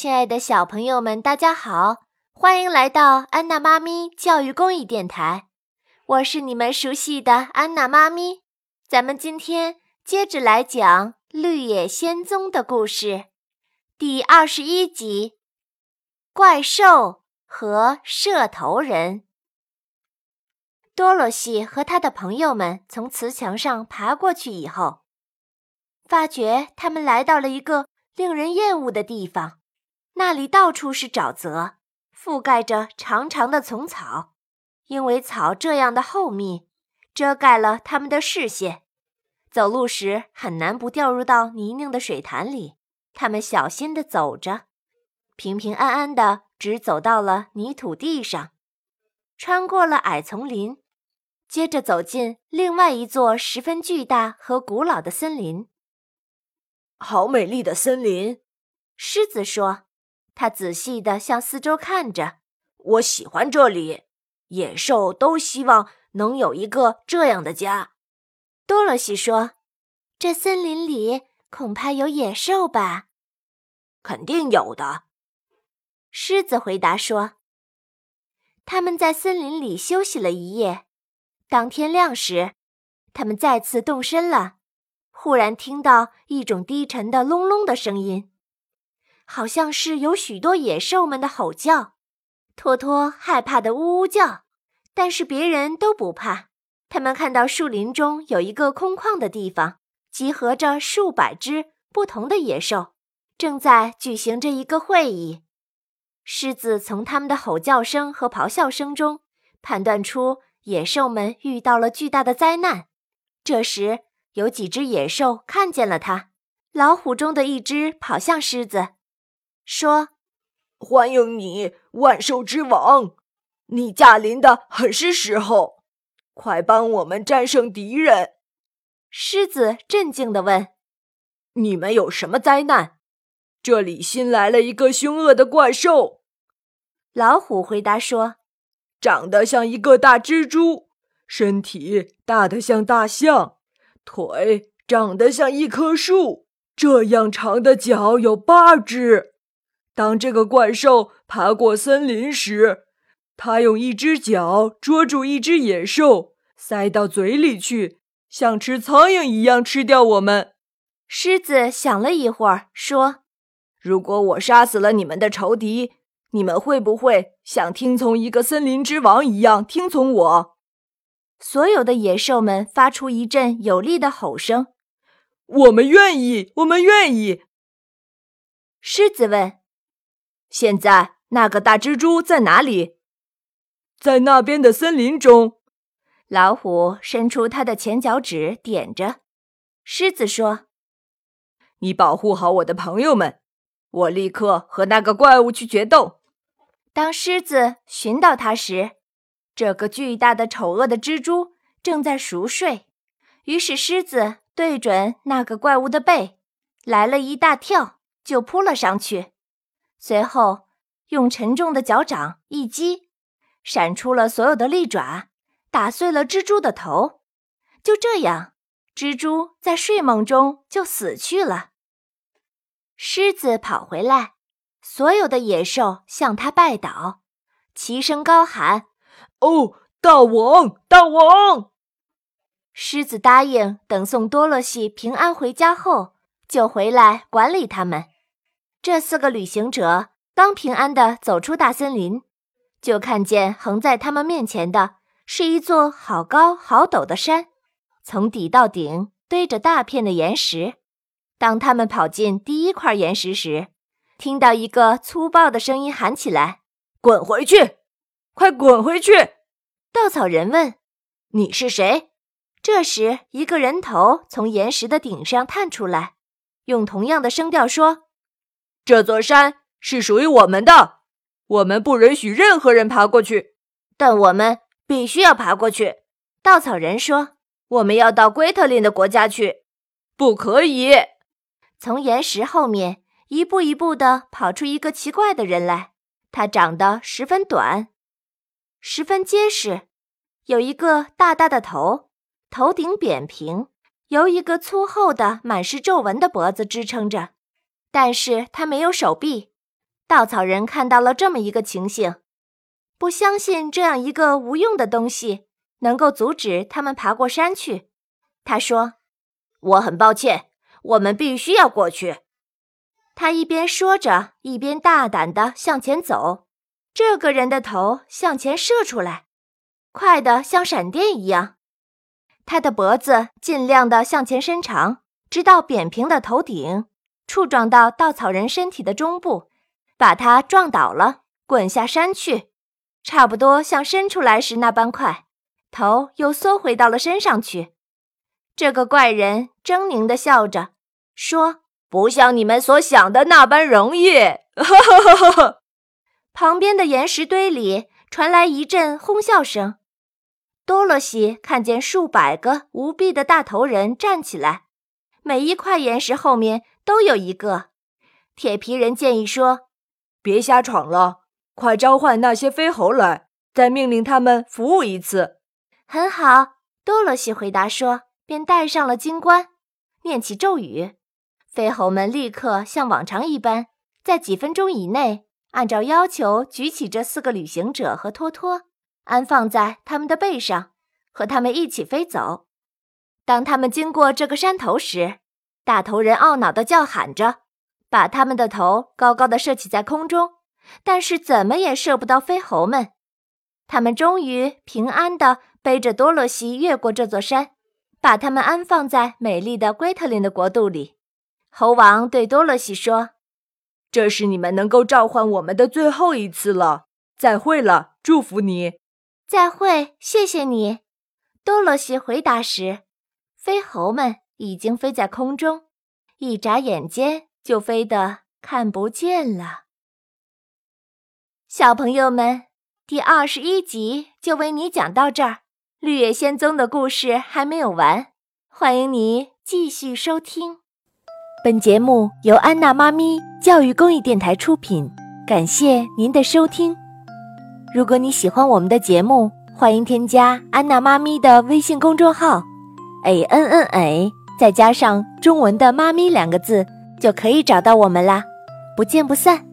亲爱的小朋友们，大家好，欢迎来到安娜妈咪教育公益电台，我是你们熟悉的安娜妈咪。咱们今天接着来讲《绿野仙踪》的故事，第二十一集：怪兽和射头人。多萝西和他的朋友们从瓷墙上爬过去以后，发觉他们来到了一个令人厌恶的地方。那里到处是沼泽，覆盖着长长的丛草，因为草这样的厚密，遮盖了他们的视线，走路时很难不掉入到泥泞的水潭里。他们小心地走着，平平安安地只走到了泥土地上，穿过了矮丛林，接着走进另外一座十分巨大和古老的森林。好美丽的森林，狮子说。他仔细地向四周看着，我喜欢这里。野兽都希望能有一个这样的家。多萝西说：“这森林里恐怕有野兽吧？”“肯定有的。”狮子回答说。他们在森林里休息了一夜。当天亮时，他们再次动身了。忽然听到一种低沉的隆隆的声音。好像是有许多野兽们的吼叫，托托害怕的呜呜叫，但是别人都不怕。他们看到树林中有一个空旷的地方，集合着数百只不同的野兽，正在举行着一个会议。狮子从他们的吼叫声和咆哮声中判断出野兽们遇到了巨大的灾难。这时，有几只野兽看见了它，老虎中的一只跑向狮子。说：“欢迎你，万兽之王！你驾临的很是时候，快帮我们战胜敌人。”狮子镇静地问：“你们有什么灾难？”这里新来了一个凶恶的怪兽。老虎回答说：“长得像一个大蜘蛛，身体大得像大象，腿长得像一棵树，这样长的脚有八只。”当这个怪兽爬过森林时，它用一只脚捉住一只野兽，塞到嘴里去，像吃苍蝇一样吃掉我们。狮子想了一会儿，说：“如果我杀死了你们的仇敌，你们会不会像听从一个森林之王一样听从我？”所有的野兽们发出一阵有力的吼声：“我们愿意，我们愿意。”狮子问。现在那个大蜘蛛在哪里？在那边的森林中。老虎伸出它的前脚趾，点着。狮子说：“你保护好我的朋友们，我立刻和那个怪物去决斗。”当狮子寻到它时，这个巨大的、丑恶的蜘蛛正在熟睡。于是狮子对准那个怪物的背，来了一大跳，就扑了上去。随后，用沉重的脚掌一击，闪出了所有的利爪，打碎了蜘蛛的头。就这样，蜘蛛在睡梦中就死去了。狮子跑回来，所有的野兽向他拜倒，齐声高喊：“哦，大王，大王！”狮子答应等送多萝西平安回家后，就回来管理他们。这四个旅行者刚平安地走出大森林，就看见横在他们面前的是一座好高好陡的山，从底到顶堆着大片的岩石。当他们跑进第一块岩石时，听到一个粗暴的声音喊起来：“滚回去！快滚回去！”稻草人问：“你是谁？”这时，一个人头从岩石的顶上探出来，用同样的声调说。这座山是属于我们的，我们不允许任何人爬过去，但我们必须要爬过去。稻草人说：“我们要到龟特林的国家去，不可以。”从岩石后面一步一步地跑出一个奇怪的人来，他长得十分短，十分结实，有一个大大的头，头顶扁平，由一个粗厚的、满是皱纹的脖子支撑着。但是他没有手臂，稻草人看到了这么一个情形，不相信这样一个无用的东西能够阻止他们爬过山去。他说：“我很抱歉，我们必须要过去。”他一边说着，一边大胆地向前走。这个人的头向前射出来，快得像闪电一样。他的脖子尽量地向前伸长，直到扁平的头顶触撞到稻草人身体的中部，把他撞倒了，滚下山去，差不多像伸出来时那般快。头又缩回到了身上去。这个怪人狰狞地笑着说：“不像你们所想的那般容易。”哈哈哈哈哈。旁边的岩石堆里传来一阵哄笑声。多萝西看见数百个无臂的大头人站起来，每一块岩石后面都有一个。铁皮人建议说：“别瞎闯了，快召唤那些飞猴来，再命令他们服务一次。”很好，多萝西回答说，便戴上了金冠，念起咒语，飞猴们立刻像往常一般，在几分钟以内按照要求举起这四个旅行者和托托。安放在他们的背上，和他们一起飞走。当他们经过这个山头时，大头人懊恼地叫喊着，把他们的头高高的射起在空中，但是怎么也射不到飞猴们。他们终于平安地背着多萝西越过这座山，把他们安放在美丽的龟特林的国度里。猴王对多萝西说：“这是你们能够召唤我们的最后一次了，再会了，祝福你。”再会，谢谢你。多萝西回答时，飞猴们已经飞在空中，一眨眼间就飞得看不见了。小朋友们，第二十一集就为你讲到这儿，《绿野仙踪》的故事还没有完，欢迎你继续收听。本节目由安娜妈咪教育公益电台出品，感谢您的收听。如果你喜欢我们的节目，欢迎添加安娜妈咪的微信公众号，a n n a，再加上中文的“妈咪”两个字，就可以找到我们啦！不见不散。